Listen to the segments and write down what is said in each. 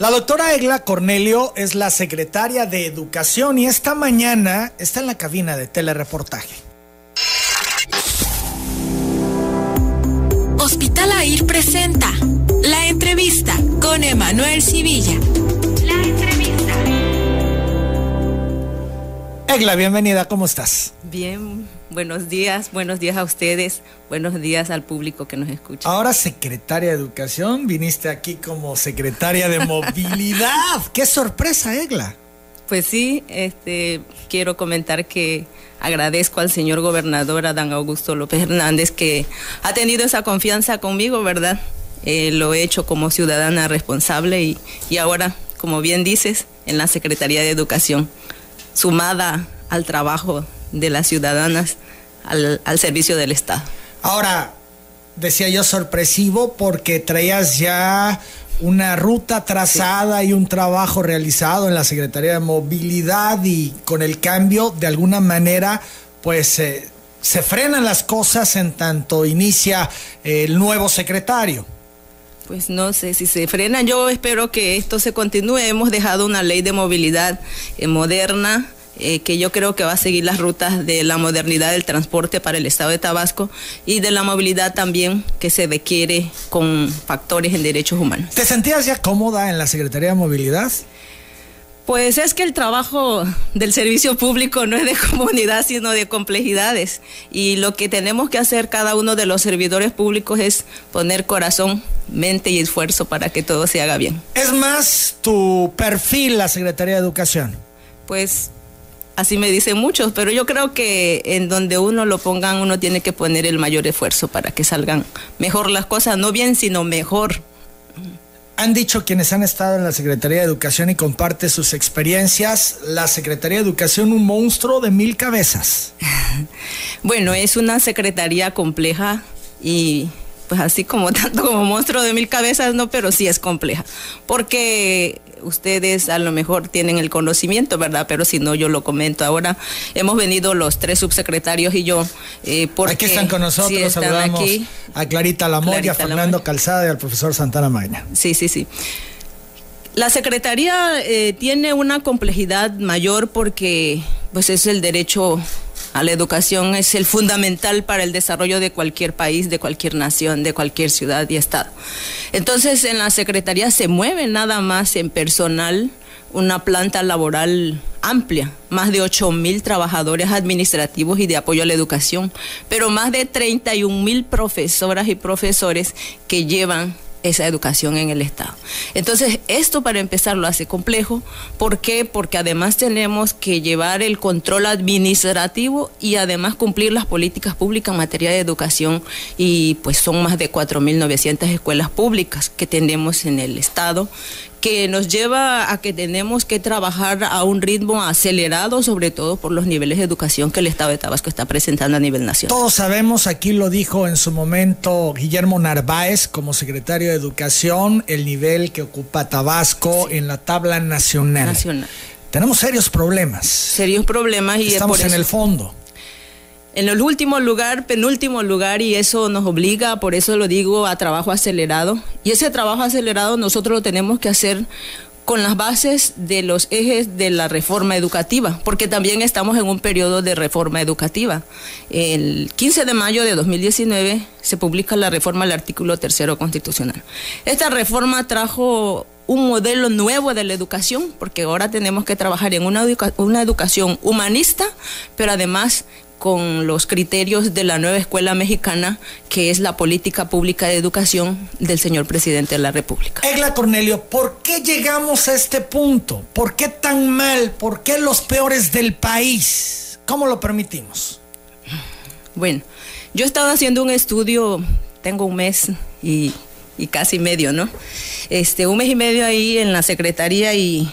La doctora Egla Cornelio es la secretaria de Educación y esta mañana está en la cabina de telereportaje. Hospital AIR presenta la entrevista con Emanuel Civilla. La entrevista. Egla, bienvenida, ¿cómo estás? Bien, buenos días, buenos días a ustedes, buenos días al público que nos escucha. Ahora secretaria de Educación, viniste aquí como secretaria de Movilidad. ¡Qué sorpresa, Egla! Pues sí, este, quiero comentar que agradezco al señor gobernador Adán Augusto López Hernández que ha tenido esa confianza conmigo, ¿verdad? Eh, lo he hecho como ciudadana responsable y, y ahora, como bien dices, en la Secretaría de Educación, sumada al trabajo de las ciudadanas al, al servicio del Estado. Ahora, decía yo sorpresivo porque traías ya una ruta trazada sí. y un trabajo realizado en la Secretaría de Movilidad y con el cambio, de alguna manera, pues eh, se frenan las cosas en tanto inicia eh, el nuevo secretario. Pues no sé si se frena. Yo espero que esto se continúe. Hemos dejado una ley de movilidad eh, moderna, eh, que yo creo que va a seguir las rutas de la modernidad del transporte para el estado de Tabasco y de la movilidad también que se requiere con factores en derechos humanos. ¿Te sentías ya cómoda en la Secretaría de Movilidad? Pues es que el trabajo del servicio público no es de comunidad, sino de complejidades. Y lo que tenemos que hacer cada uno de los servidores públicos es poner corazón, mente y esfuerzo para que todo se haga bien. Es más tu perfil la Secretaría de Educación. Pues así me dicen muchos, pero yo creo que en donde uno lo pongan, uno tiene que poner el mayor esfuerzo para que salgan mejor las cosas, no bien, sino mejor. Han dicho quienes han estado en la Secretaría de Educación y comparte sus experiencias, la Secretaría de Educación un monstruo de mil cabezas. bueno, es una secretaría compleja y pues así como tanto como monstruo de mil cabezas, no, pero sí es compleja, porque ustedes a lo mejor tienen el conocimiento, ¿verdad? Pero si no, yo lo comento ahora. Hemos venido los tres subsecretarios y yo. Eh, porque aquí están con nosotros, están saludamos aquí. a Clarita Lamoya, a Fernando Lamoya. Calzada y al profesor Santana Magna. Sí, sí, sí. La Secretaría eh, tiene una complejidad mayor porque pues es el derecho a la educación es el fundamental para el desarrollo de cualquier país, de cualquier nación, de cualquier ciudad y estado. Entonces, en la Secretaría se mueve nada más en personal una planta laboral amplia, más de 8 mil trabajadores administrativos y de apoyo a la educación, pero más de 31 mil profesoras y profesores que llevan esa educación en el Estado. Entonces, esto para empezar lo hace complejo. ¿Por qué? Porque además tenemos que llevar el control administrativo y además cumplir las políticas públicas en materia de educación y pues son más de 4.900 escuelas públicas que tenemos en el Estado que nos lleva a que tenemos que trabajar a un ritmo acelerado, sobre todo por los niveles de educación que el Estado de Tabasco está presentando a nivel nacional. Todos sabemos, aquí lo dijo en su momento Guillermo Narváez como secretario de Educación, el nivel que ocupa Tabasco sí. en la tabla nacional. Nacional. Tenemos serios problemas. Serios problemas y estamos por en el fondo en el último lugar, penúltimo lugar, y eso nos obliga, por eso lo digo, a trabajo acelerado. Y ese trabajo acelerado nosotros lo tenemos que hacer con las bases de los ejes de la reforma educativa, porque también estamos en un periodo de reforma educativa. El 15 de mayo de 2019 se publica la reforma al artículo tercero constitucional. Esta reforma trajo un modelo nuevo de la educación, porque ahora tenemos que trabajar en una educación humanista, pero además con los criterios de la nueva escuela mexicana, que es la política pública de educación del señor presidente de la República. Egla Cornelio, ¿por qué llegamos a este punto? ¿Por qué tan mal? ¿Por qué los peores del país? ¿Cómo lo permitimos? Bueno, yo he estado haciendo un estudio, tengo un mes y, y casi medio, ¿no? Este, un mes y medio ahí en la Secretaría y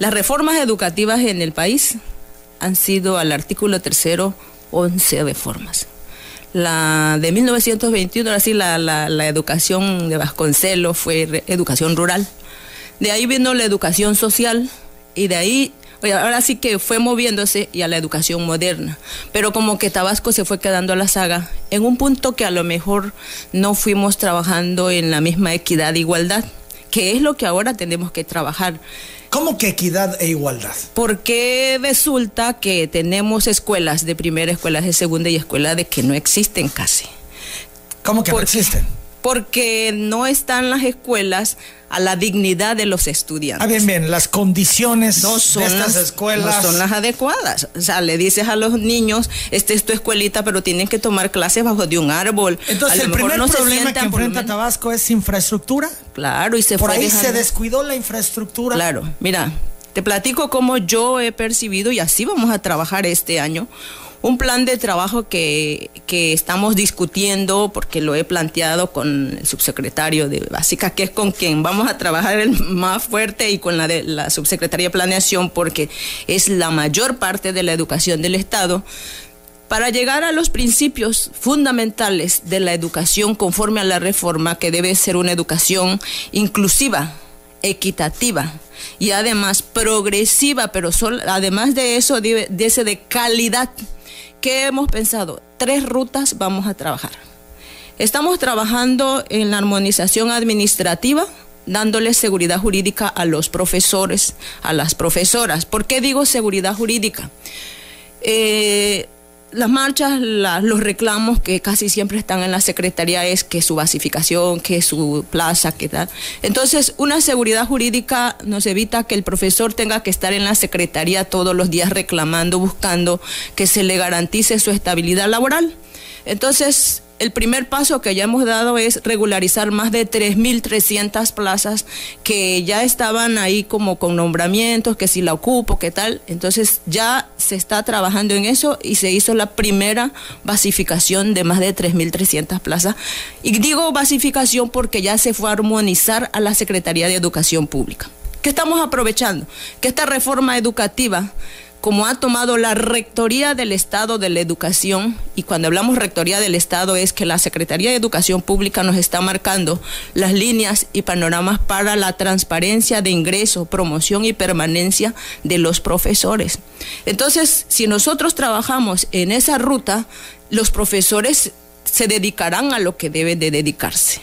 las reformas educativas en el país han sido al artículo tercero 11 reformas. La de 1921, así la, la, la educación de Vasconcelos fue educación rural. De ahí vino la educación social y de ahí ahora sí que fue moviéndose y a la educación moderna, pero como que Tabasco se fue quedando a la saga en un punto que a lo mejor no fuimos trabajando en la misma equidad e igualdad que es lo que ahora tenemos que trabajar. ¿Cómo que equidad e igualdad? Porque resulta que tenemos escuelas de primera, escuelas de segunda y escuelas de que no existen casi. ¿Cómo que no existen? Porque no están las escuelas a la dignidad de los estudiantes. Ah, bien, bien, las condiciones de estas escuelas. No son las adecuadas. O sea, le dices a los niños, esta es tu escuelita, pero tienen que tomar clases bajo de un árbol. Entonces, el primer problema que enfrenta Tabasco es infraestructura. Claro, y se Por ahí se descuidó la infraestructura. Claro, mira, te platico cómo yo he percibido y así vamos a trabajar este año un plan de trabajo que, estamos discutiendo, porque lo he planteado con el subsecretario de Básica, que es con quien vamos a trabajar el más fuerte, y con la de la subsecretaría de Planeación, porque es la mayor parte de la educación del Estado. Para llegar a los principios fundamentales de la educación conforme a la reforma, que debe ser una educación inclusiva, equitativa y además progresiva, pero además de eso, de, de de calidad ¿Qué hemos pensado? Tres rutas vamos a trabajar. Estamos trabajando en la armonización administrativa, dándole seguridad jurídica a los profesores, a las profesoras. ¿Por qué digo seguridad jurídica? Eh, las marchas, los reclamos que casi siempre están en la Secretaría es que su basificación, que su plaza, que tal. Entonces, una seguridad jurídica nos evita que el profesor tenga que estar en la Secretaría todos los días reclamando, buscando que se le garantice su estabilidad laboral. Entonces, el primer paso que ya hemos dado es regularizar más de 3.300 plazas que ya estaban ahí como con nombramientos, que si la ocupo, qué tal. Entonces ya se está trabajando en eso y se hizo la primera basificación de más de 3.300 plazas. Y digo basificación porque ya se fue a armonizar a la Secretaría de Educación Pública. ¿Qué estamos aprovechando? Que esta reforma educativa como ha tomado la Rectoría del Estado de la Educación, y cuando hablamos Rectoría del Estado es que la Secretaría de Educación Pública nos está marcando las líneas y panoramas para la transparencia de ingreso, promoción y permanencia de los profesores. Entonces, si nosotros trabajamos en esa ruta, los profesores se dedicarán a lo que deben de dedicarse,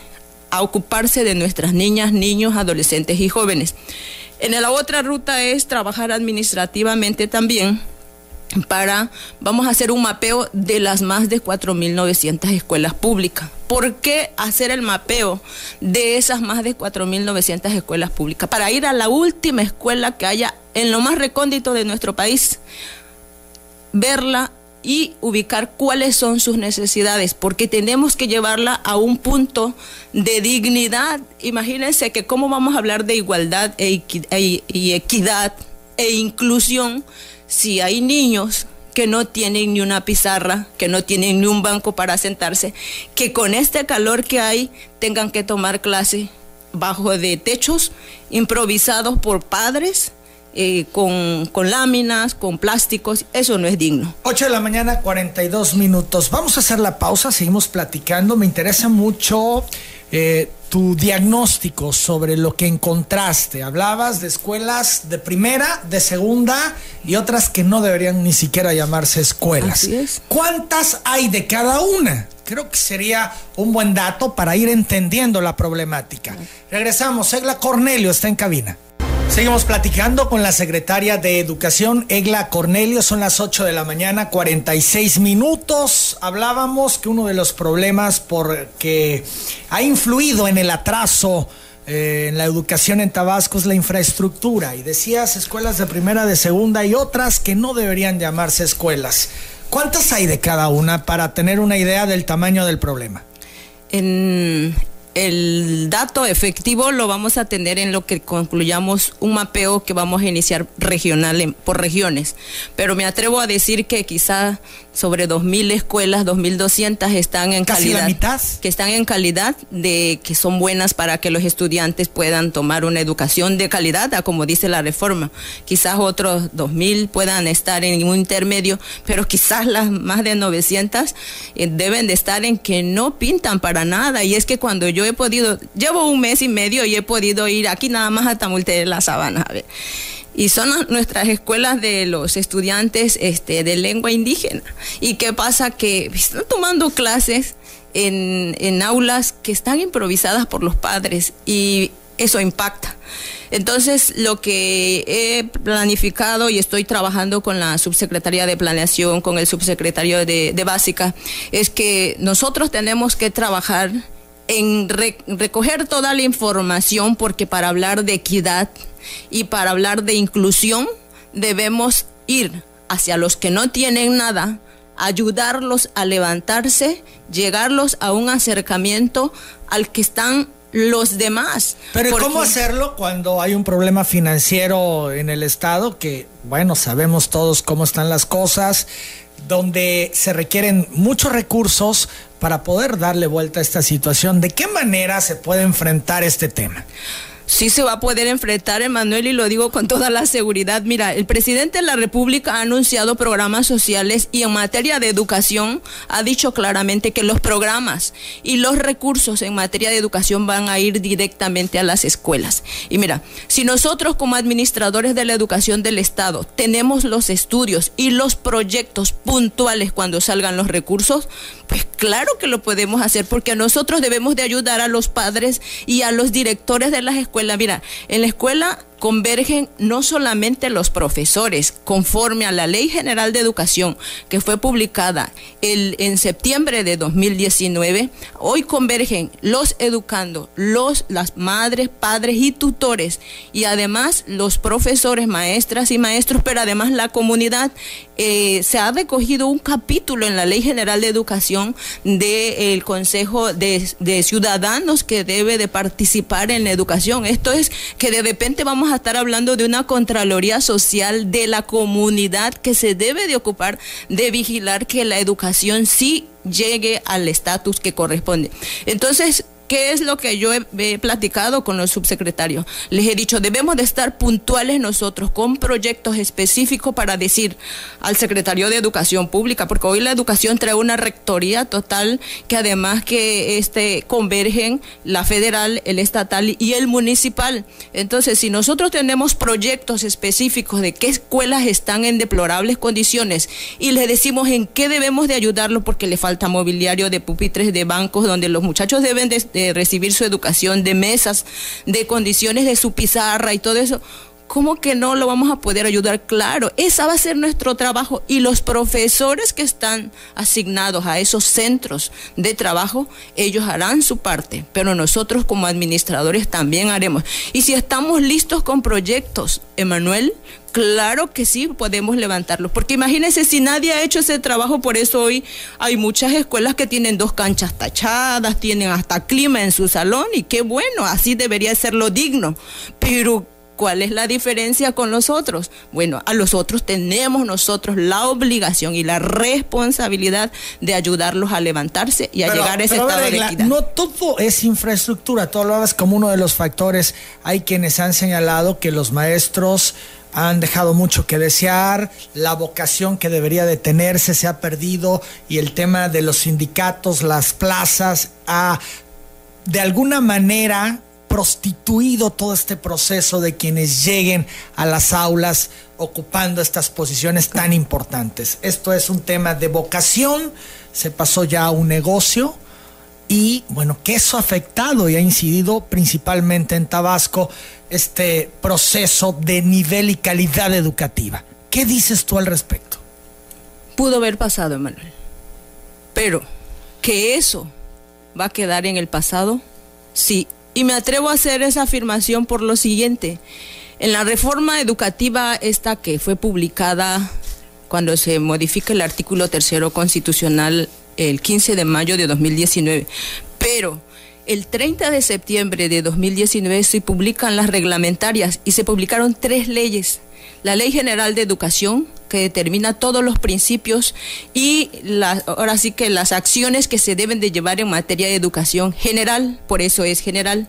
a ocuparse de nuestras niñas, niños, adolescentes y jóvenes. En la otra ruta es trabajar administrativamente también para, vamos a hacer un mapeo de las más de 4.900 escuelas públicas. ¿Por qué hacer el mapeo de esas más de 4.900 escuelas públicas? Para ir a la última escuela que haya en lo más recóndito de nuestro país, verla y ubicar cuáles son sus necesidades, porque tenemos que llevarla a un punto de dignidad. Imagínense que cómo vamos a hablar de igualdad e e, y equidad e inclusión si hay niños que no tienen ni una pizarra, que no tienen ni un banco para sentarse, que con este calor que hay tengan que tomar clase bajo de techos improvisados por padres eh, con, láminas, con plásticos, eso no es digno. 8 de la mañana, 42 minutos. Vamos a hacer la pausa, seguimos platicando. Me interesa mucho eh, tu diagnóstico sobre lo que encontraste. Hablabas de escuelas de primera, de segunda y otras que no deberían ni siquiera llamarse escuelas. ¿Cuántas hay de cada una? Creo que sería un buen dato para ir entendiendo la problemática. Regresamos. Egla Cornelio está en cabina. Seguimos platicando con la secretaria de Educación, Egla Cornelio. Son las 8 de la mañana, 46 minutos. Hablábamos que uno de los problemas por que ha influido en el atraso eh, en la educación en Tabasco es la infraestructura. Y decías escuelas de primera, de segunda y otras que no deberían llamarse escuelas. ¿Cuántas hay de cada una para tener una idea del tamaño del problema? En, el dato efectivo lo vamos a tener en lo que concluyamos un mapeo que vamos a iniciar regional por regiones. Pero me atrevo a decir que quizá sobre 2.000 escuelas, 2.200 están en Casi calidad. La mitad. Que están en calidad de que son buenas para que los estudiantes puedan tomar una educación de calidad, como dice la reforma. Quizás otros 2.000 puedan estar en un intermedio, pero quizás las más de 900 eh, deben de estar en que no pintan para nada. Y es que cuando yo he podido, llevo un mes y medio y he podido ir aquí nada más a Tamulte de la Sabana, a ver y son nuestras escuelas de los estudiantes este, de lengua indígena. ¿Y qué pasa? Que están tomando clases en, en aulas que están improvisadas por los padres y eso impacta. Entonces, lo que he planificado y estoy trabajando con la subsecretaría de Planeación, con el subsecretario de, Básica, es que nosotros tenemos que trabajar en recoger toda la información porque para hablar de equidad y para hablar de inclusión debemos ir hacia los que no tienen nada, ayudarlos a levantarse, llegarlos a un acercamiento al que están los demás. Pero ¿cómo hacerlo cuando hay un problema financiero en el Estado? Que, bueno, sabemos todos cómo están las cosas, donde se requieren muchos recursos para poder darle vuelta a esta situación. ¿De qué manera se puede enfrentar este tema? Sí se va a poder enfrentar, Emanuel, y lo digo con toda la seguridad. Mira, el presidente de la República ha anunciado programas sociales y en materia de educación ha dicho claramente que los programas y los recursos en materia de educación van a ir directamente a las escuelas. Y mira, si nosotros como administradores de la educación del Estado tenemos los estudios y los proyectos puntuales cuando salgan los recursos, pues claro que lo podemos hacer porque nosotros debemos de ayudar a los padres y a los directores de las escuelas Mira, en la escuela convergen no solamente los profesores, conforme a la Ley General de Educación que fue publicada el, en septiembre de 2019, hoy convergen los educandos, los, las madres, padres y tutores, y además los profesores, maestras y maestros, pero además la comunidad. Eh, se ha recogido un capítulo en la Ley General de Educación del Consejo de, de Ciudadanos que debe de participar en la educación. Esto es que de repente vamos a estar hablando de una Contraloría Social de la comunidad que se debe de ocupar de vigilar que la educación sí llegue al estatus que corresponde. Entonces, ¿Qué es lo que yo he, platicado con los subsecretarios? Les he dicho, debemos de estar puntuales nosotros con proyectos específicos para decir al secretario de Educación Pública, porque hoy la educación trae una rectoría total que además que este convergen la federal, el estatal y el municipal. Entonces, si nosotros tenemos proyectos específicos de qué escuelas están en deplorables condiciones y les decimos en qué debemos de ayudarlos porque le falta mobiliario de pupitres, de bancos, donde los muchachos deben de recibir su educación, de mesas, de condiciones de su pizarra y todo eso. ¿Cómo que no lo vamos a poder ayudar? Claro, esa va a ser nuestro trabajo y los profesores que están asignados a esos centros de trabajo, ellos harán su parte, pero nosotros como administradores también haremos. Y si estamos listos con proyectos, Emanuel, Claro que sí, podemos levantarlos. Porque imagínense, si nadie ha hecho ese trabajo, por eso hoy hay muchas escuelas que tienen dos canchas tachadas, tienen hasta clima en su salón y qué bueno, así debería ser lo digno. Pero ¿Cuál es la diferencia con los otros? Bueno, a los otros tenemos nosotros la obligación y la responsabilidad de ayudarlos a levantarse y a llegar a ese estado de equidad. No todo es infraestructura, tú hablabas como uno de los factores. Hay quienes han señalado que los maestros han dejado mucho que desear, la vocación que debería de tenerse se ha perdido y el tema de los sindicatos, las plazas, ha de alguna manera prostituido todo este proceso de quienes lleguen a las aulas ocupando estas posiciones tan importantes. Esto es un tema de vocación, se pasó ya a un negocio y bueno, que eso ha afectado y ha incidido principalmente en Tabasco este proceso de nivel y calidad educativa. ¿Qué dices tú al respecto? Pudo haber pasado, Emanuel. Pero que eso va a quedar en el pasado, sí y me atrevo a hacer esa afirmación por lo siguiente. En la reforma educativa esta que fue publicada cuando se modifica el artículo tercero constitucional el 15 de mayo de 2019, pero el 30 de septiembre de 2019 se publican las reglamentarias y se publicaron tres leyes. La Ley General de Educación, que determina todos los principios y ahora sí que las acciones que se deben de llevar en materia de educación general, por eso es general.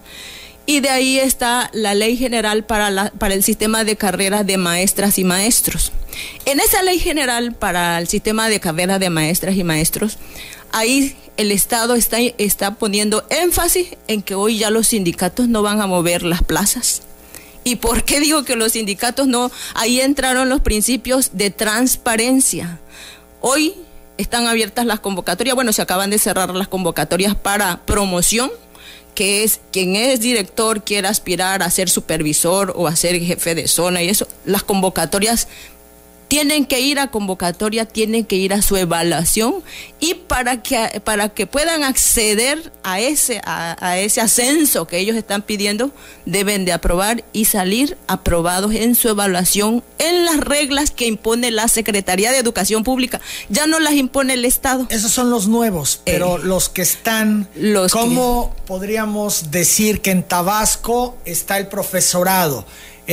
Y de ahí está la ley general para, la, para el sistema de carreras de maestras y maestros. En esa ley general para el sistema de carreras de maestras y maestros, ahí el Estado está, está poniendo énfasis en que hoy ya los sindicatos no van a mover las plazas ¿Y por qué digo que los sindicatos no? Ahí entraron los principios de transparencia. Hoy están abiertas las convocatorias, bueno, se acaban de cerrar las convocatorias para promoción que es quien es director quiere aspirar a ser supervisor o a ser jefe de zona y eso, las convocatorias tienen que ir a convocatoria, tienen que ir a su evaluación y para que, para que puedan acceder a ese, a, ese ascenso que ellos están pidiendo, deben de aprobar y salir aprobados en su evaluación en las reglas que impone la Secretaría de Educación Pública. Ya no las impone el Estado. Esos son los nuevos, pero eh, los que están, los ¿cómo podríamos decir que en Tabasco está el profesorado?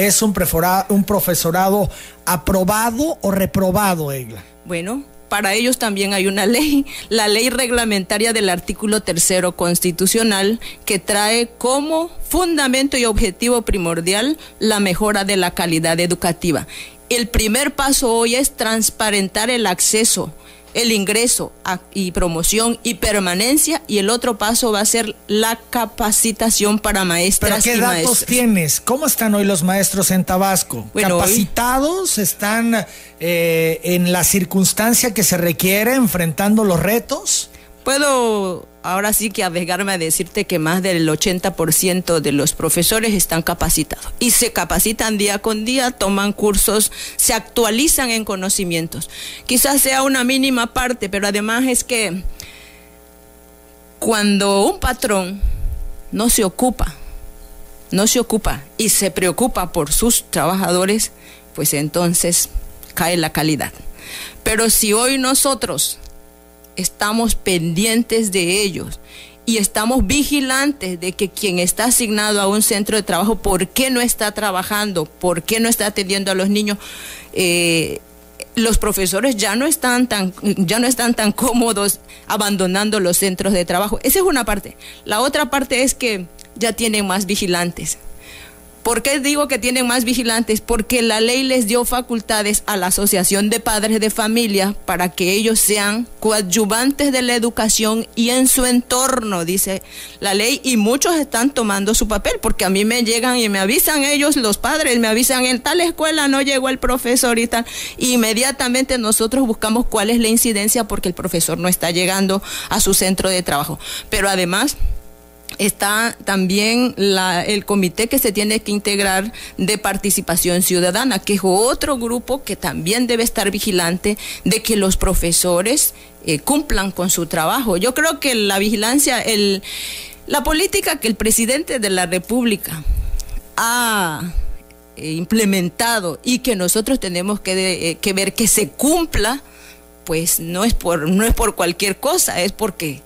Es un, profesorado aprobado o reprobado, Egla? Bueno, para ellos también hay una ley, la ley reglamentaria del artículo tercero constitucional, que trae como fundamento y objetivo primordial la mejora de la calidad educativa. El primer paso hoy es transparentar el acceso el ingreso y promoción y permanencia y el otro paso va a ser la capacitación para maestras ¿Pero qué datos tienes? ¿Cómo están hoy los maestros en Tabasco? ¿Capacitados? ¿Están eh, en la circunstancia que se requiere enfrentando los retos? Puedo ahora sí que arriesgarme a decirte que más del 80% de los profesores están capacitados y se capacitan día con día, toman cursos, se actualizan en conocimientos. Quizás sea una mínima parte, pero además es que cuando un patrón no se ocupa, no se ocupa y se preocupa por sus trabajadores, pues entonces cae la calidad. Pero si hoy nosotros estamos pendientes de ellos y estamos vigilantes de que quien está asignado a un centro de trabajo, ¿por qué no está trabajando? ¿Por qué no está atendiendo a los niños? Eh, los profesores ya no están tan ya no están tan cómodos abandonando los centros de trabajo. Esa es una parte. La otra parte es que ya tienen más vigilantes. ¿Por qué digo que tienen más vigilantes? Porque la ley les dio facultades a la Asociación de Padres de Familia para que ellos sean coadyuvantes de la educación y en su entorno, dice la ley, y muchos están tomando su papel, porque a mí me llegan y me avisan ellos, los padres, me avisan, en tal escuela no llegó el profesor y tal. inmediatamente nosotros buscamos cuál es la incidencia porque el profesor no está llegando a su centro de trabajo. Pero además está también el comité que se tiene que integrar de participación ciudadana, que es otro grupo que también debe estar vigilante de que los profesores eh, cumplan con su trabajo. Yo creo que la vigilancia, el, la política que el presidente de la República ha eh, implementado y que nosotros tenemos que, eh, que ver que se cumpla, pues no es por no es por cualquier cosa, es porque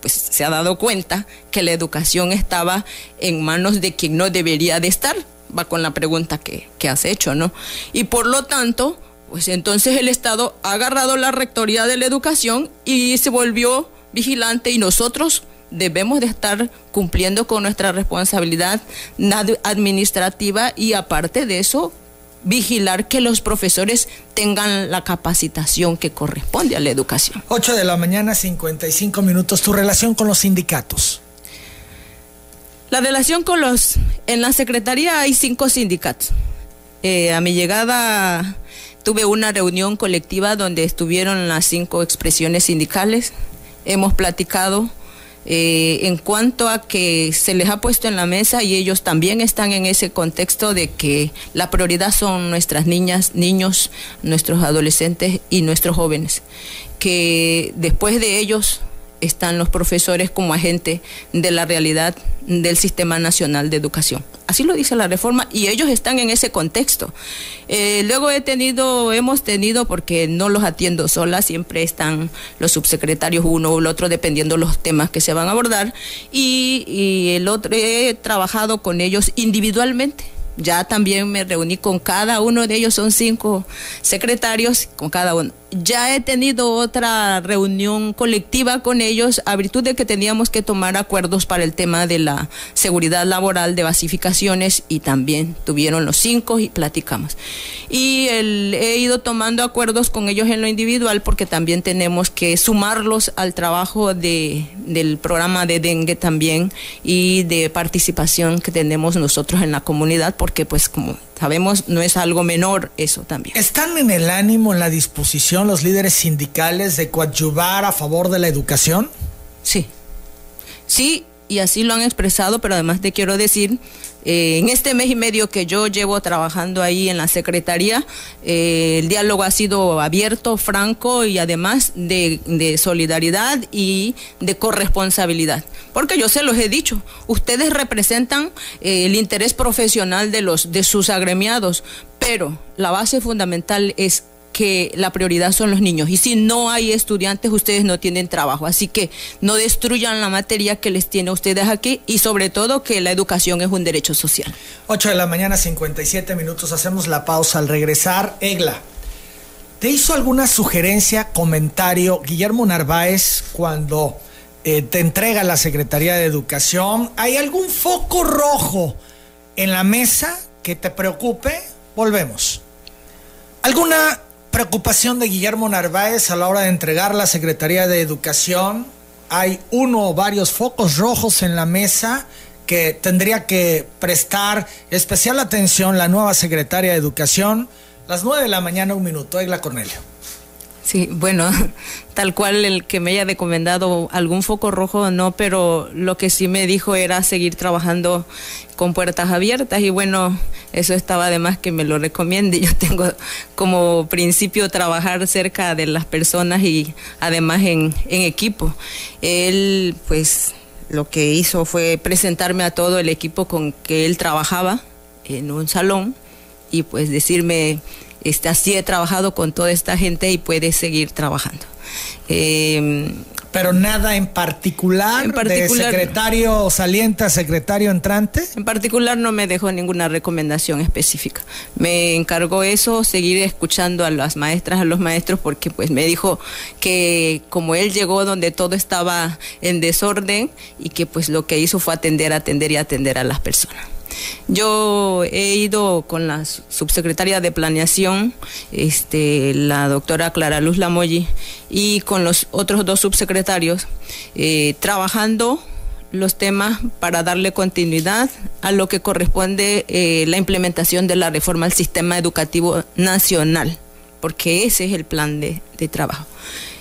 pues, se ha dado cuenta que la educación estaba en manos de quien no debería de estar, va con la pregunta que, que has hecho, ¿no? Y por lo tanto, pues entonces el Estado ha agarrado la rectoría de la educación y se volvió vigilante y nosotros debemos de estar cumpliendo con nuestra responsabilidad administrativa y aparte de eso vigilar que los profesores tengan la capacitación que corresponde a la educación. 8 de la mañana, 55 minutos. ¿Tu relación con los sindicatos? La relación con los... En la Secretaría hay cinco sindicatos. Eh, a mi llegada tuve una reunión colectiva donde estuvieron las cinco expresiones sindicales. Hemos platicado eh, en cuanto a que se les ha puesto en la mesa y ellos también están en ese contexto de que la prioridad son nuestras niñas, niños, nuestros adolescentes y nuestros jóvenes, que después de ellos están los profesores como agente de la realidad del Sistema Nacional de Educación. Así lo dice la reforma y ellos están en ese contexto. Eh, luego he tenido, hemos tenido, porque no los atiendo sola, siempre están los subsecretarios uno o el otro dependiendo los temas que se van a abordar y, y el otro he trabajado con ellos individualmente ya también me reuní con cada uno de ellos, son cinco secretarios con cada uno. Ya he tenido otra reunión colectiva con ellos a virtud de que teníamos que tomar acuerdos para el tema de la seguridad laboral, de basificaciones y también tuvieron los cinco y platicamos. Y he ido tomando acuerdos con ellos en lo individual porque también tenemos que sumarlos al trabajo de, del programa de dengue también y de participación que tenemos nosotros en la comunidad porque pues como sabemos no es algo menor eso también. ¿Están en el ánimo, en la disposición los líderes sindicales de coadyuvar a favor de la educación? Sí, sí, y así lo han expresado, pero además te quiero decir, eh, en este mes y medio que yo llevo trabajando ahí en la Secretaría, eh, el diálogo ha sido abierto, franco y además de, solidaridad y de corresponsabilidad. Porque yo se los he dicho, ustedes representan eh, el interés profesional de, los, de sus agremiados, pero la base fundamental es que la prioridad son los niños. Y si no hay estudiantes, ustedes no tienen trabajo. Así que no destruyan la materia que les tiene a ustedes aquí y sobre todo que la educación es un derecho social. 8 de la mañana, 57 minutos. Hacemos la pausa al regresar. Egla, ¿te hizo alguna sugerencia, comentario Guillermo Narváez cuando eh, te entrega la Secretaría de Educación? ¿Hay algún foco rojo en la mesa que te preocupe? Volvemos. ¿Alguna preocupación de Guillermo Narváez a la hora de entregar la Secretaría de Educación. Hay uno o varios focos rojos en la mesa que tendría que prestar especial atención la nueva Secretaria de Educación. Las nueve de la mañana, un minuto. Egla Cornelio. Sí, bueno, tal cual el que me haya recomendado algún foco rojo, no, pero lo que sí me dijo era seguir trabajando con puertas abiertas y bueno, eso estaba además que me lo recomiende. Yo tengo como principio trabajar cerca de las personas y además en, en equipo. Él pues lo que hizo fue presentarme a todo el equipo con que él trabajaba en un salón y pues decirme este, así he trabajado con toda esta gente y puede seguir trabajando. Eh, pero nada en particular, en particular, de secretario saliente a secretario entrante. En particular no me dejó ninguna recomendación específica. Me encargó eso, seguir escuchando a las maestras, a los maestros, porque pues me dijo que como él llegó donde todo estaba en desorden y que pues lo que hizo fue atender, atender y atender a las personas. Yo he ido con la subsecretaria de Planeación, este, la doctora Clara Luz Lamoyi, y con los otros dos subsecretarios, eh, trabajando los temas para darle continuidad a lo que corresponde eh, la implementación de la reforma al sistema educativo nacional, porque ese es el plan de trabajo.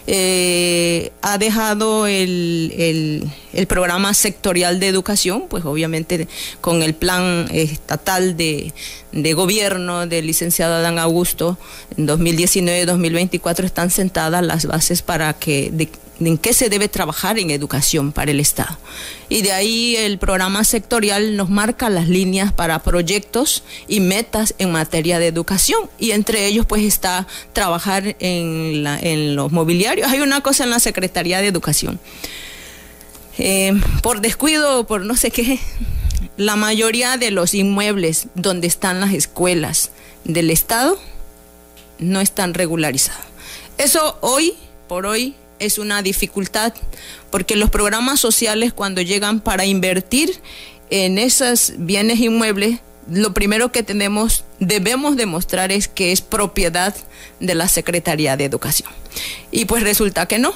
Eh, ha dejado el, el, programa sectorial de educación, pues obviamente con el plan estatal de, de gobierno del licenciado Adán Augusto en 2019-2024 están sentadas las bases para que en qué se debe trabajar en educación para el Estado. Y de ahí el programa sectorial nos marca las líneas para proyectos y metas en materia de educación. Y entre ellos pues está trabajar en, los mobiliarios. Hay una cosa en la Secretaría de Educación. Eh, por descuido, por no sé qué, la mayoría de los inmuebles donde están las escuelas del Estado no están regularizados. Eso hoy por hoy es una dificultad porque los programas sociales cuando llegan para invertir en esos bienes inmuebles, lo primero que tenemos, debemos demostrar es que es propiedad de la Secretaría de Educación. Y pues resulta que no.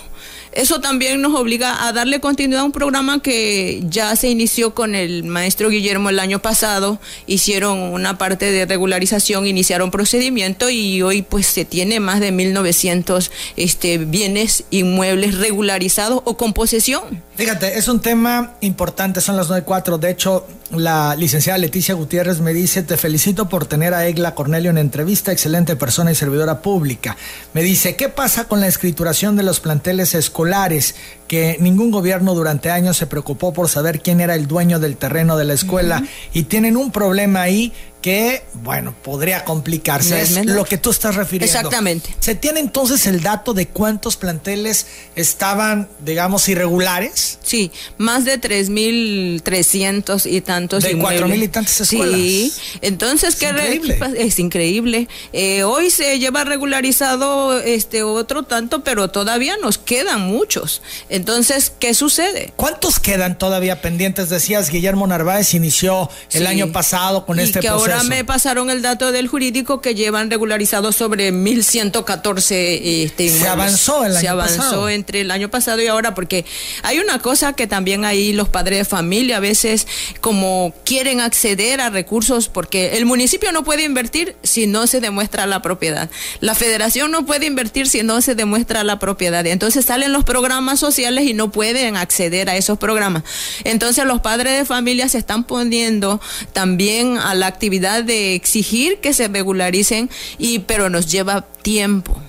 Eso también nos obliga a darle continuidad a un programa que ya se inició con el maestro Guillermo el año pasado, hicieron una parte de regularización, iniciaron procedimiento y hoy pues se tiene más de 1900 este bienes inmuebles regularizados o con posesión. Fíjate, es un tema importante, son las 9.4, de hecho la licenciada Leticia Gutiérrez me dice, te felicito por tener a Egla Cornelio en entrevista, excelente persona y servidora pública. Me dice, ¿qué pasa con la escrituración de los planteles escolares? Que ningún gobierno durante años se preocupó por saber quién era el dueño del terreno de la escuela y tienen un problema ahí que, bueno, podría complicarse. es lo que tú estás refiriendo. Exactamente. ¿Se tiene entonces el dato de cuántos planteles estaban, digamos, irregulares? Sí, más de 3.300 y tantos. De 4.000 y tantas escuelas. Sí, entonces, ¿qué es increíble. Es increíble. Eh, hoy se lleva regularizado este otro tanto, pero todavía nos quedan muchos. Entonces, ¿qué sucede? ¿Cuántos quedan todavía pendientes? Decías, Guillermo Narváez inició el año pasado con este proceso ahora me pasaron el dato del jurídico que llevan regularizados sobre 1114 este, Se avanzó el año Se avanzó entre el año pasado y ahora porque hay una cosa que también ahí los padres de familia a veces como quieren acceder a recursos porque el municipio no puede invertir si no se demuestra la propiedad. La federación no puede invertir si no se demuestra la propiedad. Entonces salen los programas sociales y no pueden acceder a esos programas. Entonces los padres de familia se están poniendo también a la actividad de exigir que se regularicen y pero nos lleva tiempo.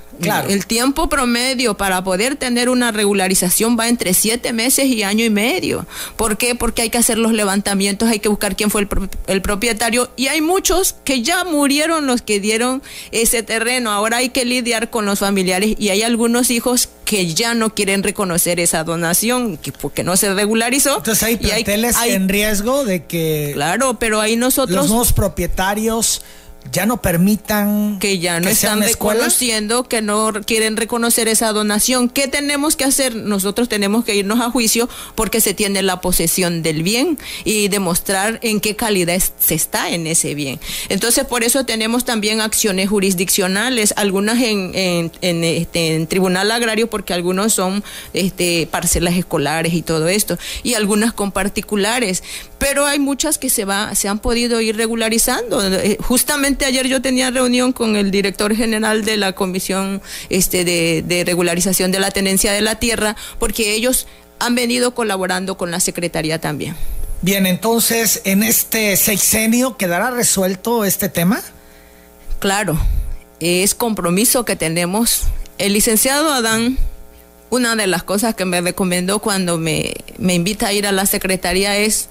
El tiempo promedio para poder tener una regularización va entre siete meses y año y medio. ¿Por qué? Porque hay que hacer los levantamientos, hay que buscar quién fue el, el propietario y hay muchos que ya murieron los que dieron ese terreno. Ahora hay que lidiar con los familiares y hay algunos hijos que ya no quieren reconocer esa donación que porque no se regularizó. Entonces hay planteles en riesgo de que Claro, pero ahí nosotros los nuevos propietarios ya no permitan que ya no están reconociendo que no quieren reconocer esa donación. ¿Qué tenemos que hacer? Nosotros tenemos que irnos a juicio porque se tiene la posesión del bien y demostrar en qué calidad se está en ese bien. Entonces, por eso tenemos también acciones jurisdiccionales, algunas en, en, este, en tribunal agrario porque algunos son este, parcelas escolares y todo esto, y algunas con particulares, pero hay muchas que se, va, se han podido ir regularizando. Eh, justamente ayer yo tenía reunión con el director general de la Comisión este, de, Regularización de la Tenencia de la Tierra, porque ellos han venido colaborando con la Secretaría también. Bien, entonces, ¿en este sexenio quedará resuelto este tema? Claro, es compromiso que tenemos. El licenciado Adán, una de las cosas que me recomendó cuando me, me invita a ir a la Secretaría es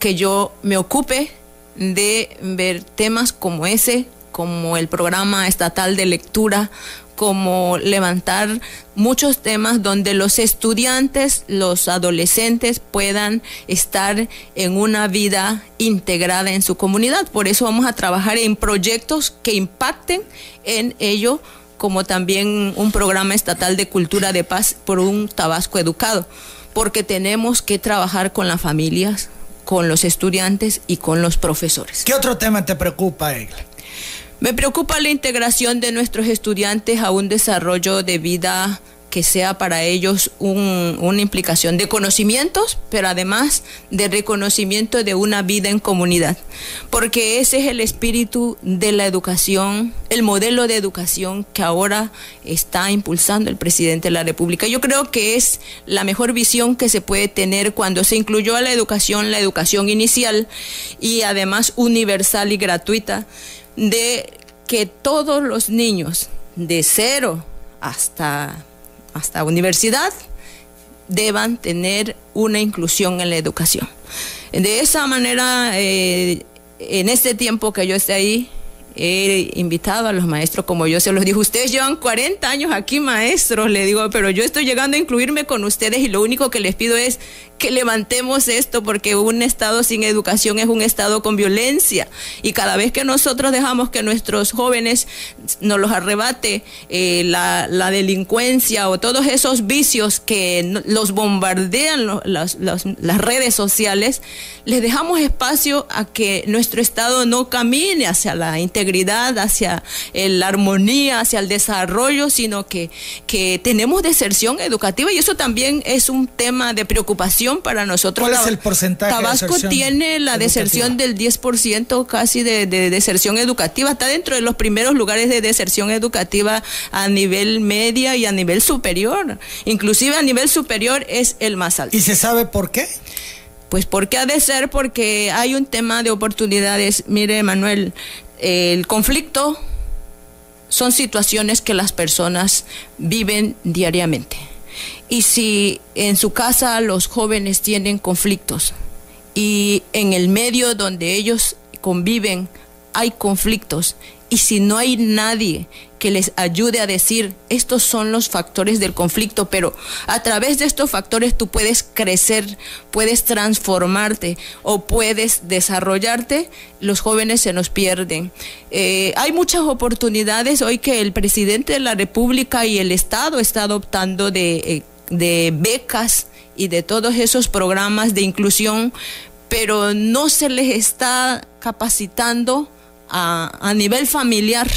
que yo me ocupe de ver temas como ese, como el programa estatal de lectura, como levantar muchos temas donde los estudiantes, los adolescentes puedan estar en una vida integrada en su comunidad. Por eso vamos a trabajar en proyectos que impacten en ello, como también un programa estatal de cultura de paz por un Tabasco educado, porque tenemos que trabajar con las familias, con los estudiantes y con los profesores. ¿Qué otro tema te preocupa, Egla? Me preocupa la integración de nuestros estudiantes a un desarrollo de vida que sea para ellos una implicación de conocimientos, pero además de reconocimiento de una vida en comunidad, porque ese es el espíritu de la educación, el modelo de educación que ahora está impulsando el presidente de la República. Yo creo que es la mejor visión que se puede tener cuando se incluyó a la educación, la educación inicial y además universal y gratuita, de que todos los niños de cero hasta hasta universidad deban tener una inclusión en la educación. De esa manera, eh, en este tiempo que yo esté ahí, he invitado a los maestros, como yo se los digo, ustedes llevan 40 años aquí maestros, le digo, pero yo estoy llegando a incluirme con ustedes y lo único que les pido es que levantemos esto porque un Estado sin educación es un Estado con violencia. Y cada vez que nosotros dejamos que nuestros jóvenes nos los arrebate eh, la, delincuencia o todos esos vicios que los bombardean las, las redes sociales, les dejamos espacio a que nuestro Estado no camine hacia la integridad, hacia la armonía, hacia el desarrollo, sino que, que tenemos deserción educativa y eso también es un tema de preocupación para nosotros. ¿Cuál es el porcentaje? Tabasco tiene la deserción del 10% casi de, deserción educativa. Está dentro de los primeros lugares de deserción educativa a nivel media y a nivel superior. Inclusive a nivel superior es el más alto. ¿Y se sabe por qué? Pues porque ha de ser porque hay un tema de oportunidades. Mire, Manuel, el conflicto son situaciones que las personas viven diariamente. Y si en su casa los jóvenes tienen conflictos y en el medio donde ellos conviven hay conflictos y si no hay nadie que les ayude a decir estos son los factores del conflicto, pero a través de estos factores tú puedes crecer, puedes transformarte o puedes desarrollarte, los jóvenes se nos pierden. Eh, hay muchas oportunidades hoy que el presidente de la República y el Estado está adoptando de, eh, de becas y de todos esos programas de inclusión pero no se les está capacitando a, a nivel familiar.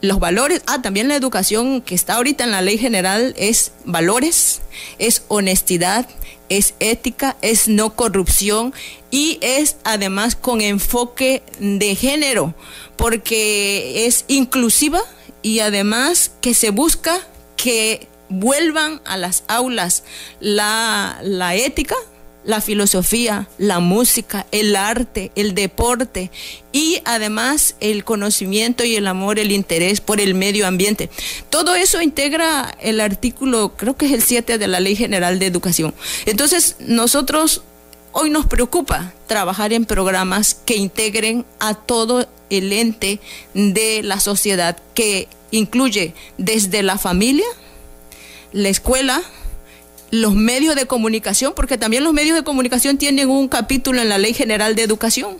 Los valores, ah, también la educación que está ahorita en la ley general es valores, es honestidad, es ética, es no corrupción y es además con enfoque de género, porque es inclusiva y además que se busca que vuelvan a las aulas la, la ética, la filosofía, la música, el arte, el deporte y además el conocimiento y el amor, el interés por el medio ambiente. Todo eso integra el artículo, creo que es el 7 de la Ley General de Educación. Entonces, nosotros hoy nos preocupa trabajar en programas que integren a todo el ente de la sociedad, que incluye desde la familia, la escuela, los medios de comunicación, porque también los medios de comunicación tienen un capítulo en la Ley General de Educación.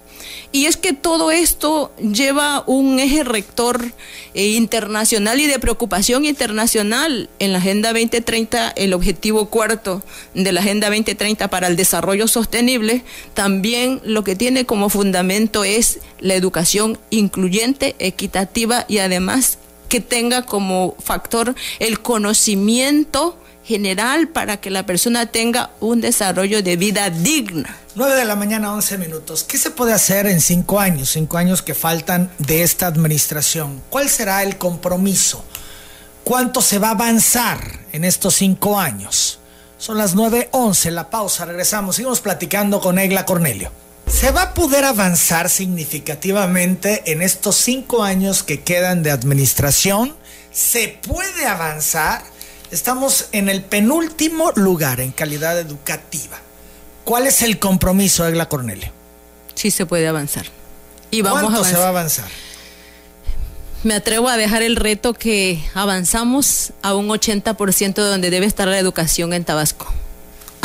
Y es que todo esto lleva un eje rector eh, internacional y de preocupación internacional. En la Agenda 2030, el objetivo cuarto de la Agenda 2030 para el desarrollo sostenible, también lo que tiene como fundamento es la educación incluyente, equitativa y además que tenga como factor el conocimiento general para que la persona tenga un desarrollo de vida digna. 9 de la mañana, 11 minutos. ¿Qué se puede hacer en cinco años, cinco años que faltan de esta administración? ¿Cuál será el compromiso? ¿Cuánto se va a avanzar en estos cinco años? Son las 9.11, la pausa, regresamos, seguimos platicando con Egla Cornelio. ¿Se va a poder avanzar significativamente en estos cinco años que quedan de administración? ¿Se puede avanzar? Estamos en el penúltimo lugar en calidad educativa. ¿Cuál es el compromiso, Egla Cornelio? Sí se puede avanzar. Y vamos ¿Cuánto a se va a avanzar? Me atrevo a dejar el reto que avanzamos a un 80% donde debe estar la educación en Tabasco.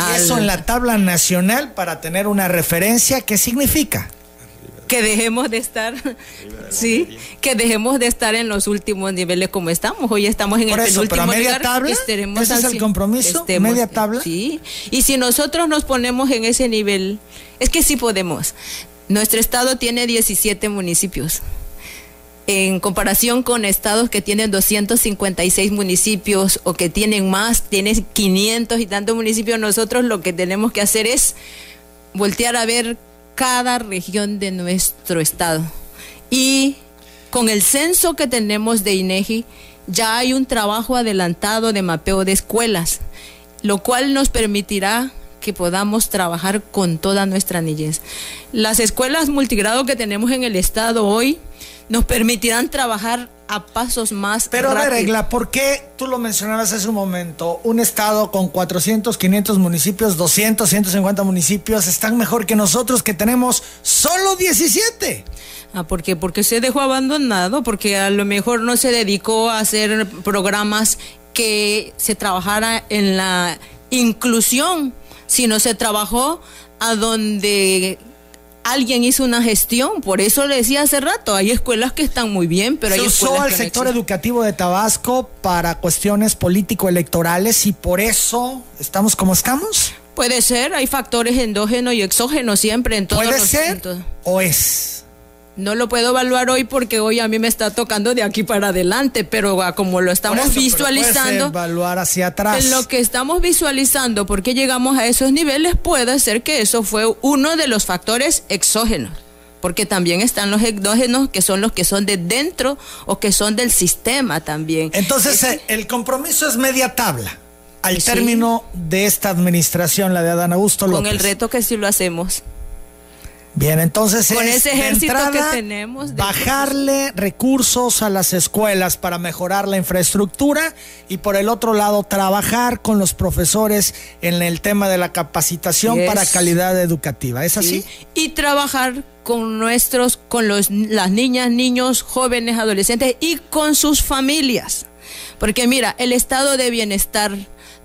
¿Y eso en la tabla nacional para tener una referencia, ¿qué significa? Que dejemos de estar, sí, que dejemos de estar en los últimos niveles como estamos. Hoy estamos en el penúltimo media Tabla, ese es el compromiso, media tabla. Sí, y si nosotros nos ponemos en ese nivel, es que sí podemos. Nuestro estado tiene 17 municipios. En comparación con estados que tienen 256 municipios o que tienen más, tienen 500 y tantos municipios, nosotros lo que tenemos que hacer es voltear a ver cada región de nuestro estado. Y con el censo que tenemos de INEGI, ya hay un trabajo adelantado de mapeo de escuelas, lo cual nos permitirá que podamos trabajar con toda nuestra niñez. Las escuelas multigrado que tenemos en el estado hoy nos permitirán trabajar a pasos más Pero de regla, ¿por qué tú lo mencionabas hace un momento? Un estado con 400, 500 municipios, 200, 150 municipios están mejor que nosotros que tenemos solo 17. Ah, ¿por qué? Porque se dejó abandonado, porque a lo mejor no se dedicó a hacer programas que se trabajara en la inclusión, sino se trabajó a donde alguien hizo una gestión, por eso le decía hace rato, hay escuelas que están muy bien, pero hay usó escuelas al sector educativo de Tabasco para cuestiones político-electorales y por eso estamos como estamos. Puede ser, hay factores endógenos y exógenos siempre en todos ¿Puede ser o es? No lo puedo evaluar hoy porque hoy a mí me está tocando de aquí para adelante, pero ah, como lo estamos visualizando, evaluar hacia atrás. En lo que estamos visualizando, porque llegamos a esos niveles, puede ser que eso fue uno de los factores exógenos, porque también están los endógenos que son los que son de dentro o que son del sistema también. Entonces, eh, el compromiso es media tabla al término de esta administración, la de Adán Augusto López. Con el reto que sí lo hacemos. Bien, entonces con ese ejército que tenemos, bajarle recursos a las escuelas para mejorar la infraestructura y por el otro lado trabajar con los profesores en el tema de la capacitación para calidad educativa. ¿Es así? Y trabajar con nuestros, con los, las niñas, niños, jóvenes, adolescentes y con sus familias. Porque mira, el estado de bienestar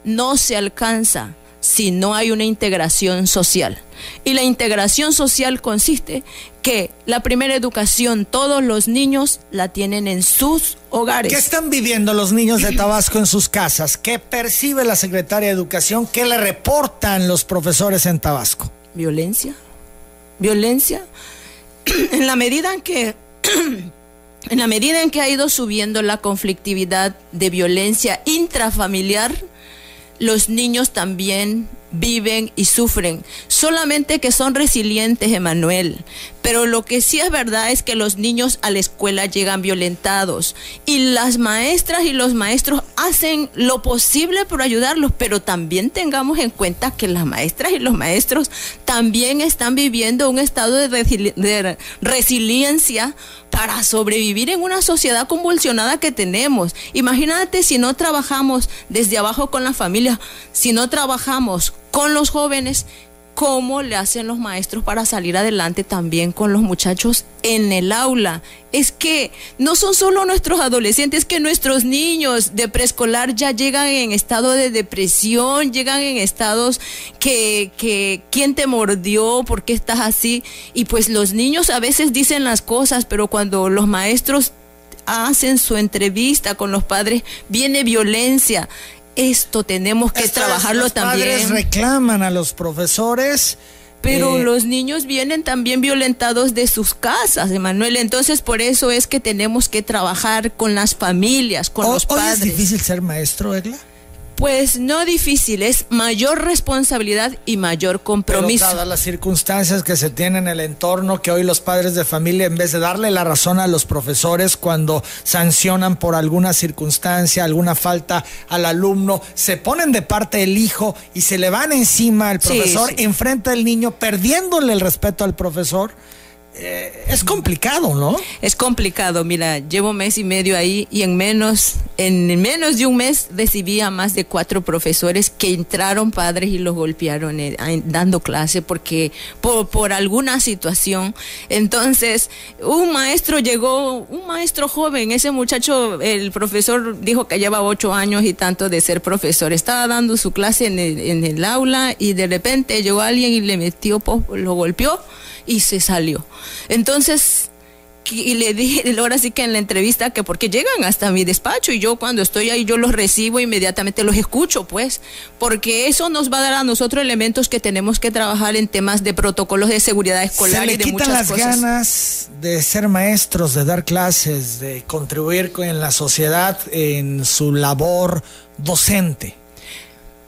no se alcanza si no hay una integración social. Y la integración social consiste que la primera educación todos los niños la tienen en sus hogares. ¿Qué están viviendo los niños de Tabasco en sus casas? ¿Qué percibe la secretaria de Educación? ¿Qué le reportan los profesores en Tabasco? Violencia. violencia en la medida en que en la medida en que ha ido subiendo la conflictividad de violencia intrafamiliar, los niños también viven y sufren, solamente que son resilientes, Emanuel. Pero lo que sí es verdad es que los niños a la escuela llegan violentados y las maestras y los maestros hacen lo posible por ayudarlos, pero también tengamos en cuenta que las maestras y los maestros también están viviendo un estado de, de resiliencia para sobrevivir en una sociedad convulsionada que tenemos. Imagínate si no trabajamos desde abajo con la familia, si no trabajamos con los jóvenes, cómo le hacen los maestros para salir adelante también con los muchachos en el aula. Es que no son solo nuestros adolescentes, que nuestros niños de preescolar ya llegan en estado de depresión, llegan en estados que, que, ¿quién te mordió? ¿Por qué estás así? Y pues los niños a veces dicen las cosas, pero cuando los maestros hacen su entrevista con los padres, viene violencia esto tenemos que trabajarlo los también. Los padres reclaman a los profesores. Pero eh, los niños vienen también violentados de sus casas, Emanuel. Entonces, por eso es que tenemos que trabajar con las familias, con los padres. ¿Es difícil ser maestro, Egla? Pues no difícil, es mayor responsabilidad y mayor compromiso. Pero dadas las circunstancias que se tienen en el entorno, que hoy los padres de familia, en vez de darle la razón a los profesores cuando sancionan por alguna circunstancia, alguna falta al alumno, se ponen de parte del hijo y se le van encima al profesor, enfrenta al niño, perdiéndole el respeto al profesor. Eh, es complicado, ¿no? Es complicado, mira, llevo mes y medio ahí y en menos, en menos de un mes recibí a más de cuatro profesores que entraron padres y los golpearon eh, dando clase porque por, por alguna situación. Entonces, un maestro llegó, un maestro joven, ese muchacho, el profesor dijo que lleva ocho años y tanto de ser profesor, estaba dando su clase en el, en el aula y de repente llegó alguien y le metió, lo golpeó y se salió. Entonces, y le dije ahora sí que en la entrevista que porque llegan hasta mi despacho y yo cuando estoy ahí yo los recibo inmediatamente los escucho pues porque eso nos va a dar a nosotros elementos que tenemos que trabajar en temas de protocolos de seguridad escolar y de muchas las ganas de ser maestros de dar clases de contribuir con la sociedad en su labor docente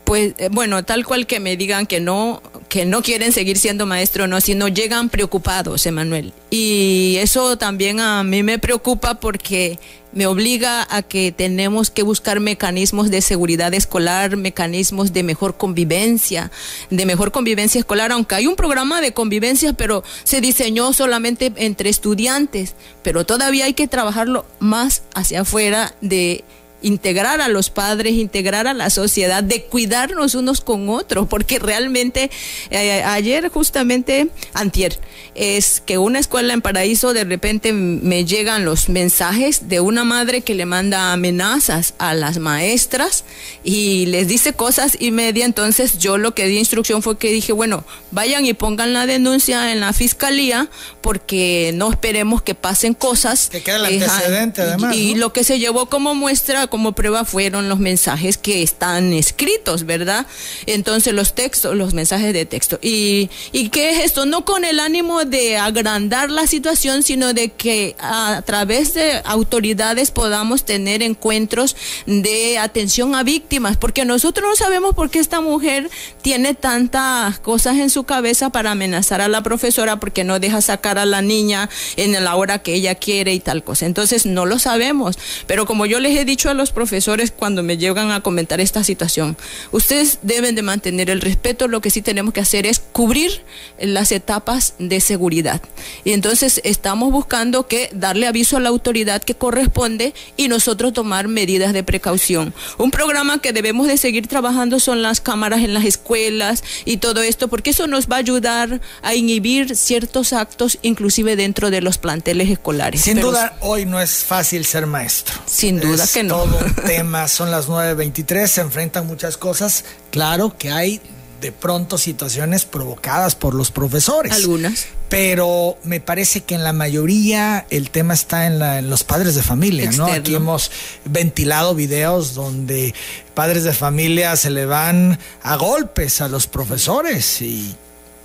pues eh, bueno, tal cual que me digan que no, que no quieren seguir siendo maestro, no, sino llegan preocupados, Emanuel. Y eso también a mí me preocupa porque me obliga a que tenemos que buscar mecanismos de seguridad escolar, mecanismos de mejor convivencia, de mejor convivencia escolar, aunque hay un programa de convivencia, pero se diseñó solamente entre estudiantes, pero todavía hay que trabajarlo más hacia afuera de integrar a los padres, integrar a la sociedad, de cuidarnos unos con otros, porque realmente eh, ayer justamente, antier, es que una escuela en Paraíso de repente me llegan los mensajes de una madre que le manda amenazas a las maestras y les dice cosas y media, entonces yo lo que di instrucción fue que dije, bueno, vayan y pongan la denuncia en la fiscalía porque no esperemos que pasen cosas. Que quede el antecedente además. Y, lo que se llevó como muestra como prueba fueron los mensajes que están escritos, ¿verdad? Entonces los textos, los mensajes de texto. ¿Y, y qué es esto? No con el ánimo de agrandar la situación, sino de que a través de autoridades podamos tener encuentros de atención a víctimas, porque nosotros no sabemos por qué esta mujer tiene tantas cosas en su cabeza para amenazar a la profesora porque no deja sacar a la niña en la hora que ella quiere y tal cosa. Entonces no lo sabemos, pero como yo les he dicho a los profesores cuando me llegan a comentar esta situación, ustedes deben de mantener el respeto, lo que sí tenemos que hacer es cubrir las etapas de seguridad. Y entonces estamos buscando que darle aviso a la autoridad que corresponde y nosotros tomar medidas de precaución. Un programa que debemos de seguir trabajando son las cámaras en las escuelas y todo esto, porque eso nos va a ayudar a inhibir ciertos actos, inclusive dentro de los planteles escolares. Sin duda, hoy no es fácil ser maestro. Sin duda que no tema, son las 9.23, se enfrentan muchas cosas. Claro que hay de pronto situaciones provocadas por los profesores. Algunas. Pero me parece que en la mayoría el tema está en, los padres de familia, ¿no? Aquí hemos ventilado videos donde padres de familia se le van a golpes a los profesores y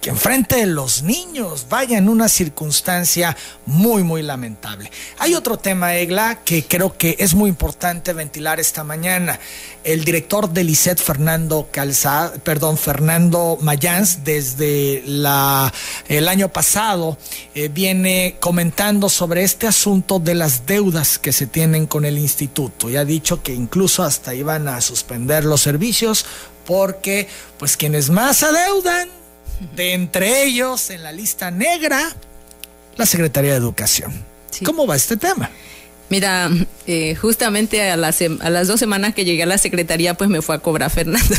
que enfrente de los niños. Vaya en una circunstancia muy, muy lamentable. Hay otro tema, Egla, que creo que es muy importante ventilar esta mañana. El director del ICET, Fernando Calzado, perdón, Fernando Mayans, desde la, el año pasado, eh, viene comentando sobre este asunto de las deudas que se tienen con el instituto. Y ha dicho que incluso hasta iban a suspender los servicios porque, pues, quienes más adeudan, de entre ellos en la lista negra, la Secretaría de Educación. ¿Cómo va este tema? Mira, eh, justamente a las, a las dos semanas que llegué a la secretaría, pues me fue a cobrar Fernando.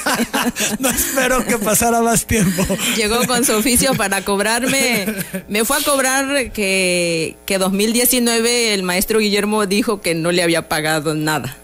no espero que pasara más tiempo. Llegó con su oficio para cobrarme. Me fue a cobrar que, que 2019 el maestro Guillermo dijo que no le había pagado nada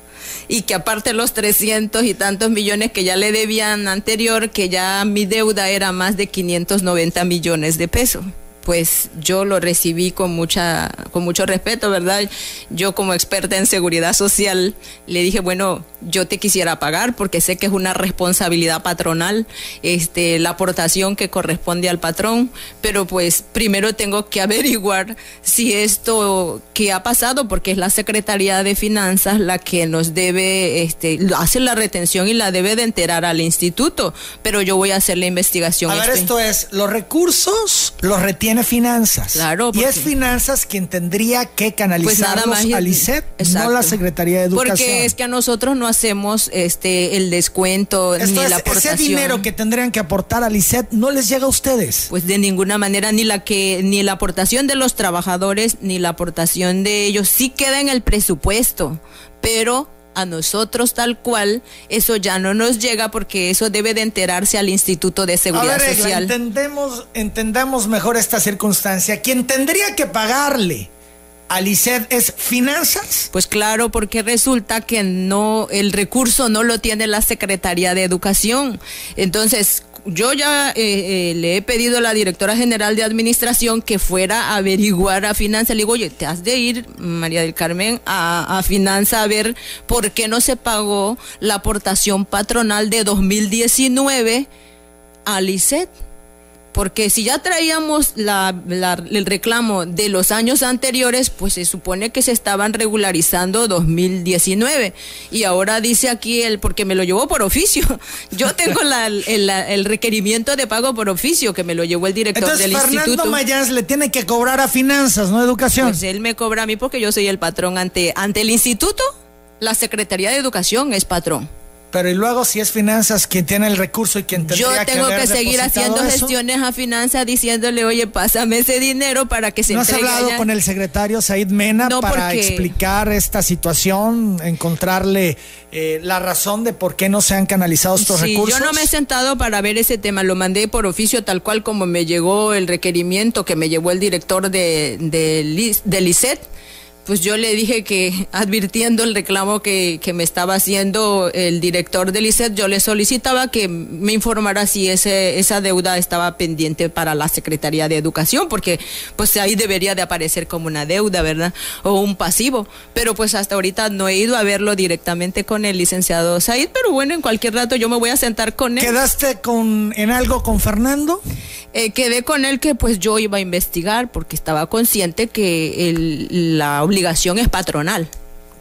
y que aparte los 300 y tantos millones que ya le debían anterior, que ya mi deuda era más de 590 millones de pesos pues yo lo recibí con mucha con mucho respeto, ¿verdad? Yo como experta en seguridad social le dije, bueno, yo te quisiera pagar porque sé que es una responsabilidad patronal, este la aportación que corresponde al patrón, pero pues primero tengo que averiguar si esto que ha pasado porque es la Secretaría de Finanzas la que nos debe este hace la retención y la debe de enterar al instituto, pero yo voy a hacer la investigación. A ver, este esto es los recursos los retiene finanzas. Claro. Y es finanzas quien tendría que canalizarlos pues al ICET, no la Secretaría de Educación. Porque es que a nosotros no hacemos este el descuento ni la aportación. Ese dinero que tendrían que aportar ICET no les llega a ustedes. Pues de ninguna manera ni la que ni la aportación de los trabajadores ni la aportación de ellos sí queda en el presupuesto, pero a nosotros tal cual, eso ya no nos llega porque eso debe de enterarse al Instituto de Seguridad Social. Entendemos, entendamos mejor esta circunstancia. ¿Quién tendría que pagarle al ICED es finanzas? Pues claro, porque resulta que no, el recurso no lo tiene la Secretaría de Educación. Entonces, yo ya eh, eh, le he pedido a la directora general de administración que fuera a averiguar a finanzas. Le digo, oye, te has de ir, María del Carmen, a, a finanza a ver por qué no se pagó la aportación patronal de 2019 al ICET porque si ya traíamos el reclamo de los años anteriores, pues se supone que se estaban regularizando 2019. Y ahora dice aquí el, porque me lo llevó por oficio. Yo tengo el, requerimiento de pago por oficio que me lo llevó el director del instituto. Fernando Mayans le tiene que cobrar a finanzas, no educación. Pues él me cobra a mí porque yo soy el patrón ante, ante el instituto. La Secretaría de Educación es patrón. Pero y luego si es finanzas quien tiene el recurso y quien tendría Yo tengo que, seguir haciendo gestiones a finanzas diciéndole, oye, pásame ese dinero para que se ¿No has hablado con el secretario Said Mena para explicar esta situación, encontrarle eh, la razón de por qué no se han canalizado estos sí, recursos? Yo no me he sentado para ver ese tema, lo mandé por oficio tal cual como me llegó el requerimiento que me llevó el director de, de, ICET pues yo le dije que advirtiendo el reclamo que, que, me estaba haciendo el director del ICET, yo le solicitaba que me informara si ese, esa deuda estaba pendiente para la Secretaría de Educación, porque pues ahí debería de aparecer como una deuda, ¿verdad? O un pasivo. Pero pues hasta ahorita no he ido a verlo directamente con el licenciado Said, pero bueno, en cualquier rato yo me voy a sentar con él. ¿Quedaste con, en algo con Fernando? Eh, quedé con él que pues yo iba a investigar porque estaba consciente que el, la obligación es patronal.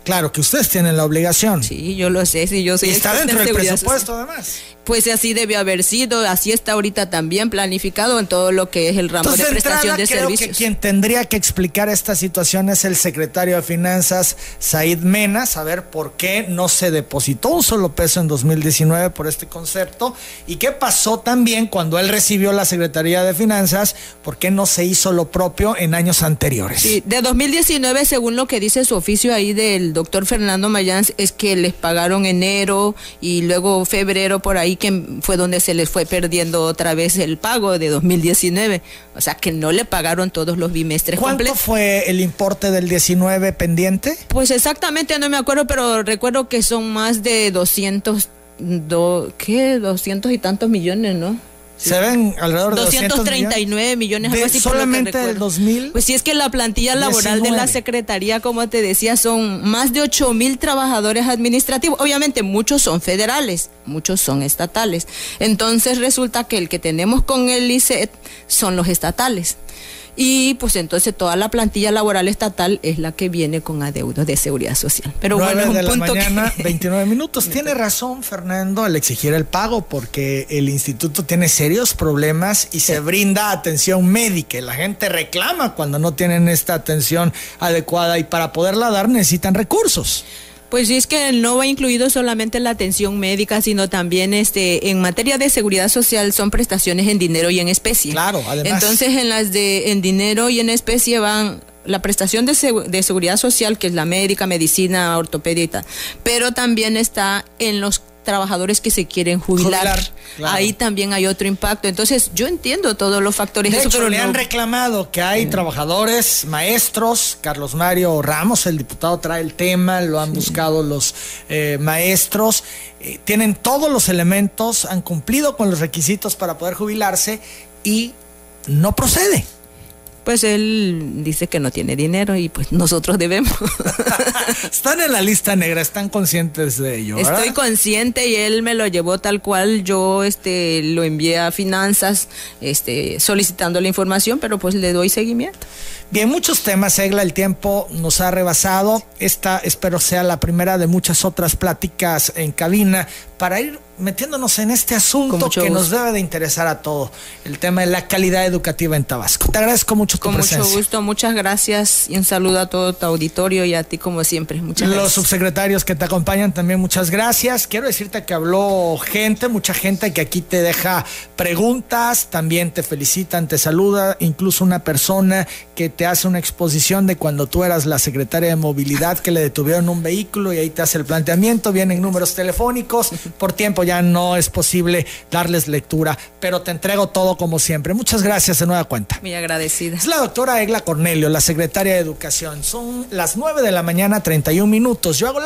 Claro que ustedes tienen la obligación. Sí, yo lo sé, sí, yo soy. Y está dentro del presupuesto, además. Pues así debió haber sido, así está ahorita también planificado en todo lo que es el ramo de prestación de creo servicios. Que quien tendría que explicar esta situación es el secretario de Finanzas, Said Mena, saber por qué no se depositó un solo peso en 2019 por este concepto y qué pasó también cuando él recibió la Secretaría de Finanzas, por qué no se hizo lo propio en años anteriores. Sí, de 2019, según lo que dice su oficio ahí del doctor Fernando Mayans, es que les pagaron enero y luego febrero por ahí que fue donde se les fue perdiendo otra vez el pago de 2019. O sea, que no le pagaron todos los bimestres ¿Cuánto fue el importe del 19 pendiente? Pues exactamente no me acuerdo, pero recuerdo que son más de 200, ¿qué? 200 y tantos millones, ¿no? Se ven alrededor de 239 millones, algo así solamente el 2000. Pues si es que la plantilla laboral de la Secretaría, como te decía, son más de 8 mil trabajadores administrativos. Obviamente muchos son federales, muchos son estatales. Entonces resulta que el que tenemos con el ICET son los estatales y pues entonces toda la plantilla laboral estatal es la que viene con adeudos de seguridad social. Pero bueno, es un de la mañana, 29 minutos. Tiene razón Fernando al exigir el pago porque el instituto tiene serios problemas y se brinda atención médica. La gente reclama cuando no tienen esta atención adecuada y para poderla dar necesitan recursos. Pues sí, es que no va incluido solamente la atención médica, sino también este en materia de seguridad social son prestaciones en dinero y en especie. Claro, además. Entonces en las de en dinero y en especie van la prestación de, de seguridad social, que es la médica, medicina, ortopédica, pero también está en los trabajadores que se quieren jubilar. Ahí también hay otro impacto. Entonces, yo entiendo todos los factores. De hecho, le han reclamado que hay trabajadores, maestros. Carlos Mario Ramos, el diputado, trae el tema, lo han buscado los eh, maestros. Eh, tienen todos los elementos, han cumplido con los requisitos para poder jubilarse y no procede pues él dice que no tiene dinero y pues nosotros debemos. están en la lista negra, están conscientes de ello. Estoy consciente y él me lo llevó tal cual. Yo este lo envié a finanzas, este solicitando la información, pero pues le doy seguimiento. Bien, muchos temas, Egla, el tiempo nos ha rebasado. Esta espero sea la primera de muchas otras pláticas en cabina para ir metiéndonos en este asunto que nos debe de interesar a todo, el tema de la calidad educativa en Tabasco. Te agradezco mucho tu Con mucho gusto, muchas gracias y un saludo a todo tu auditorio y a ti como siempre. Muchas Los subsecretarios que te acompañan también, muchas gracias. Quiero decirte que habló gente, mucha gente que aquí te deja preguntas, también te felicitan, te saluda, incluso una persona que te hace una exposición de cuando tú eras la secretaria de movilidad que le detuvieron un vehículo y ahí te hace el planteamiento, vienen números telefónicos, por tiempo ya no es posible darles lectura, pero te entrego todo como siempre. Muchas gracias de nueva cuenta. Muy agradecida. Es la doctora Egla Cornelio, la secretaria de Educación. Son las 9 de la mañana, 31 minutos. Yo hago la